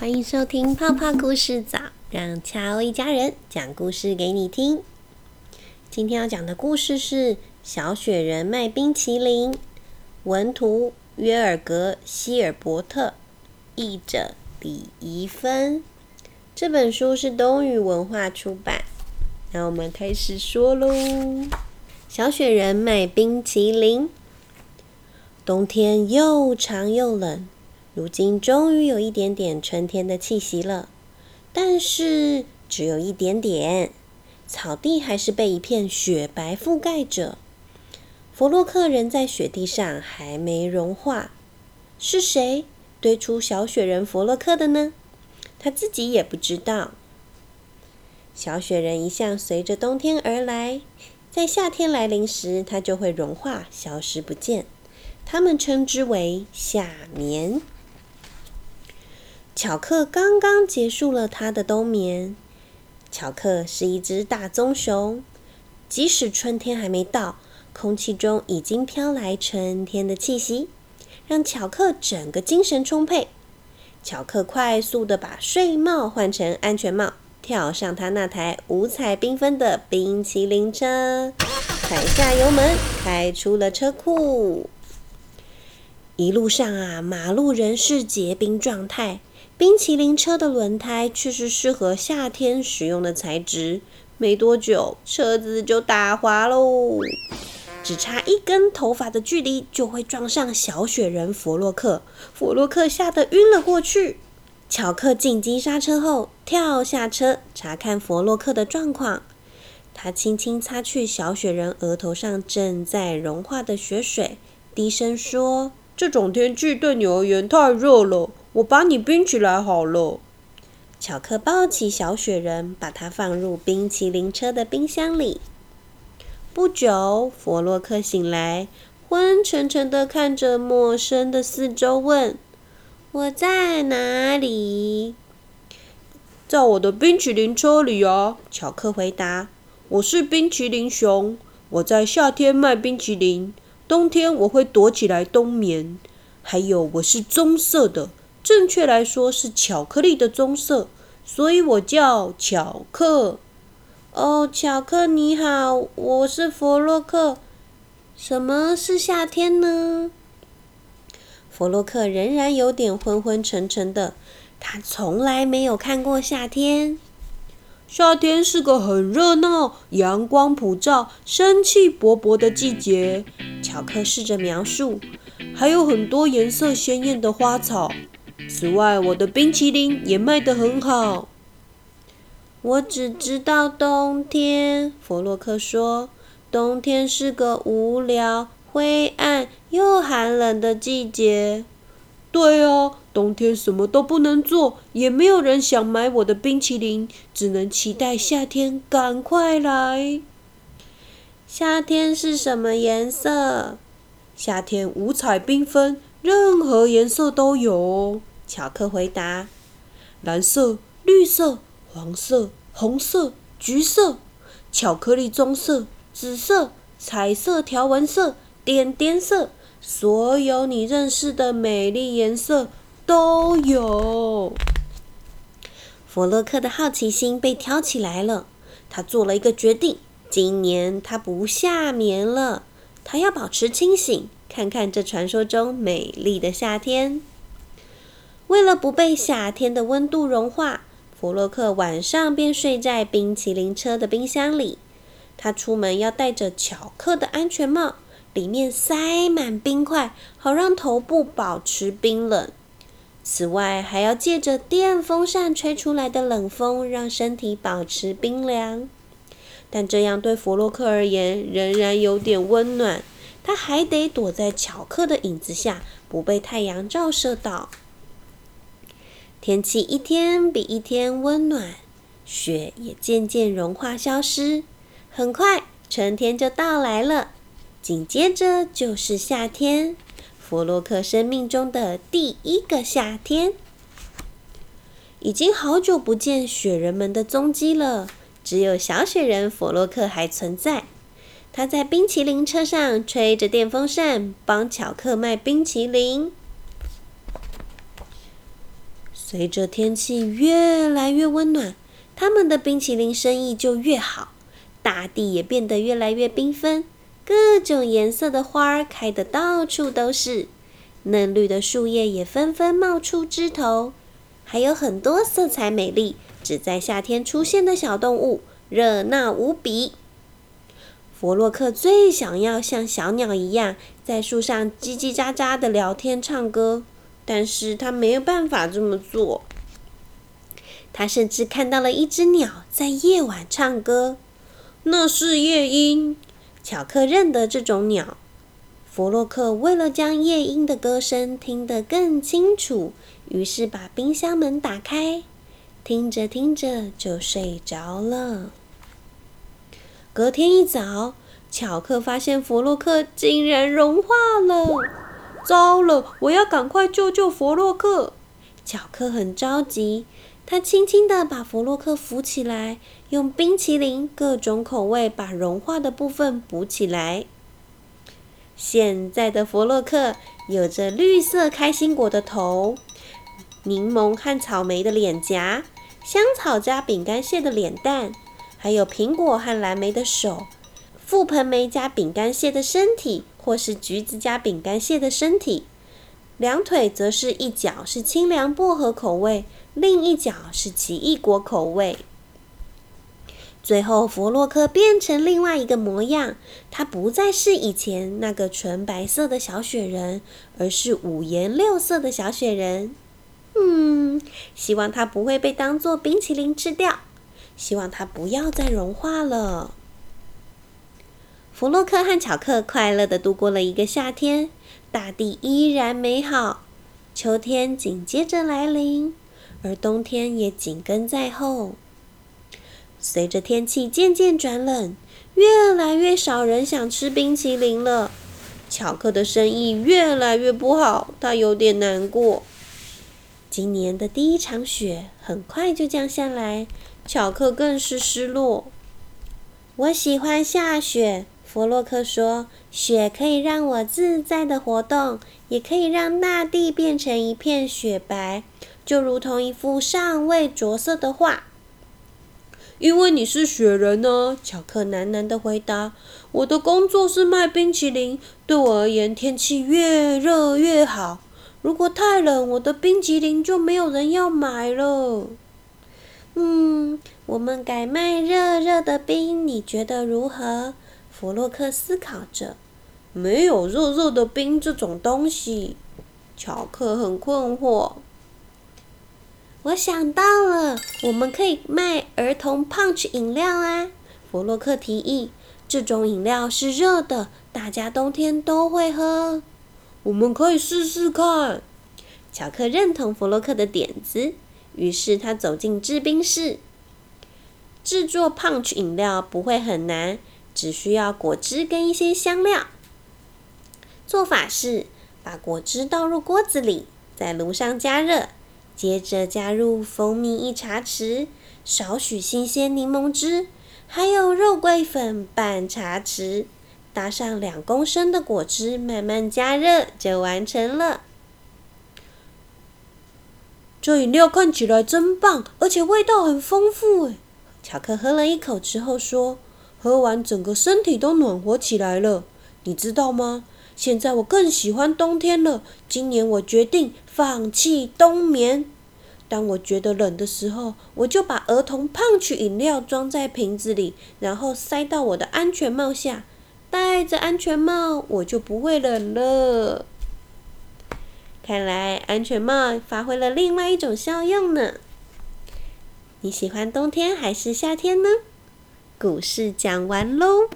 欢迎收听泡泡故事早，让乔一家人讲故事给你听。今天要讲的故事是《小雪人卖冰淇淋》，文图约尔格·希尔伯特，译者李怡芬。这本书是东宇文化出版。那我们开始说喽。小雪人卖冰淇淋。冬天又长又冷。如今终于有一点点春天的气息了，但是只有一点点，草地还是被一片雪白覆盖着。弗洛克人在雪地上还没融化。是谁堆出小雪人弗洛克的呢？他自己也不知道。小雪人一向随着冬天而来，在夏天来临时，它就会融化，消失不见。他们称之为夏眠。巧克刚刚结束了他的冬眠。巧克是一只大棕熊，即使春天还没到，空气中已经飘来春天的气息，让巧克整个精神充沛。巧克快速的把睡帽换成安全帽，跳上他那台五彩缤纷的冰淇淋车，踩下油门，开出了车库。一路上啊，马路仍是结冰状态。冰淇淋车的轮胎却是适合夏天使用的材质，没多久车子就打滑喽，只差一根头发的距离就会撞上小雪人弗洛克，弗洛克吓得晕了过去。巧克紧急刹车后跳下车查看弗洛克的状况，他轻轻擦去小雪人额头上正在融化的雪水，低声说：“这种天气对你而言太热了。”我把你冰起来好了。巧克抱起小雪人，把它放入冰淇淋车的冰箱里。不久，弗洛克醒来，昏沉沉的看着陌生的四周，问：“我在哪里？”“在我的冰淇淋车里啊。”巧克回答。“我是冰淇淋熊，我在夏天卖冰淇淋，冬天我会躲起来冬眠。还有，我是棕色的。”正确来说是巧克力的棕色，所以我叫巧克。哦，巧克你好，我是弗洛克。什么是夏天呢？弗洛克仍然有点昏昏沉沉的，他从来没有看过夏天。夏天是个很热闹、阳光普照、生气勃勃的季节。巧克试着描述，还有很多颜色鲜艳的花草。此外，我的冰淇淋也卖得很好。我只知道冬天，弗洛克说，冬天是个无聊、灰暗又寒冷的季节。对啊，冬天什么都不能做，也没有人想买我的冰淇淋，只能期待夏天赶快来。夏天是什么颜色？夏天五彩缤纷，任何颜色都有。巧克回答：“蓝色、绿色、黄色、红色、橘色、巧克力棕色、紫色、彩色条纹色、点点色，所有你认识的美丽颜色都有。”弗洛克的好奇心被挑起来了，他做了一个决定：今年他不夏眠了，他要保持清醒，看看这传说中美丽的夏天。为了不被夏天的温度融化，弗洛克晚上便睡在冰淇淋车的冰箱里。他出门要戴着巧克的安全帽，里面塞满冰块，好让头部保持冰冷。此外，还要借着电风扇吹出来的冷风，让身体保持冰凉。但这样对弗洛克而言仍然有点温暖，他还得躲在巧克的影子下，不被太阳照射到。天气一天比一天温暖，雪也渐渐融化消失。很快，春天就到来了。紧接着就是夏天，弗洛克生命中的第一个夏天。已经好久不见雪人们的踪迹了，只有小雪人弗洛克还存在。他在冰淇淋车上吹着电风扇，帮巧克卖冰淇淋。随着天气越来越温暖，他们的冰淇淋生意就越好，大地也变得越来越缤纷，各种颜色的花儿开得到处都是，嫩绿的树叶也纷纷冒出枝头，还有很多色彩美丽、只在夏天出现的小动物，热闹无比。弗洛克最想要像小鸟一样，在树上叽叽喳喳的聊天、唱歌。但是他没有办法这么做。他甚至看到了一只鸟在夜晚唱歌，那是夜莺。巧克认得这种鸟。弗洛克为了将夜莺的歌声听得更清楚，于是把冰箱门打开，听着听着就睡着了。隔天一早，巧克发现弗洛克竟然融化了。糟了！我要赶快救救弗洛克。巧克很着急，他轻轻地把弗洛克扶起来，用冰淇淋各种口味把融化的部分补起来。现在的弗洛克有着绿色开心果的头，柠檬和草莓的脸颊，香草加饼干屑的脸蛋，还有苹果和蓝莓的手，覆盆莓加饼干屑的身体。或是橘子加饼干屑的身体，两腿则是一脚是清凉薄荷口味，另一脚是奇异果口味。最后，弗洛克变成另外一个模样，他不再是以前那个纯白色的小雪人，而是五颜六色的小雪人。嗯，希望它不会被当做冰淇淋吃掉，希望它不要再融化了。弗洛克和巧克快乐的度过了一个夏天，大地依然美好。秋天紧接着来临，而冬天也紧跟在后。随着天气渐渐转冷，越来越少人想吃冰淇淋了。巧克的生意越来越不好，他有点难过。今年的第一场雪很快就降下来，巧克更是失落。我喜欢下雪。弗洛克说：“雪可以让我自在的活动，也可以让大地变成一片雪白，就如同一幅尚未着色的画。”因为你是雪人呢，乔克喃喃的回答：“我的工作是卖冰淇淋，对我而言，天气越热越好。如果太冷，我的冰淇淋就没有人要买了。”嗯，我们改卖热热的冰，你觉得如何？弗洛克思考着：“没有肉肉的冰这种东西。”乔克很困惑。我想到了，我们可以卖儿童 punch 饮料啊！弗洛克提议：“这种饮料是热的，大家冬天都会喝。”我们可以试试看。乔克认同弗洛克的点子，于是他走进制冰室。制作 punch 饮料不会很难。只需要果汁跟一些香料。做法是：把果汁倒入锅子里，在炉上加热，接着加入蜂蜜一茶匙，少许新鲜柠檬汁，还有肉桂粉半茶匙，搭上两公升的果汁，慢慢加热就完成了。这饮料看起来真棒，而且味道很丰富诶。巧克喝了一口之后说。喝完，整个身体都暖和起来了，你知道吗？现在我更喜欢冬天了。今年我决定放弃冬眠。当我觉得冷的时候，我就把儿童胖曲饮料装在瓶子里，然后塞到我的安全帽下。戴着安全帽，我就不会冷了。看来安全帽发挥了另外一种效用呢。你喜欢冬天还是夏天呢？故事讲完喽。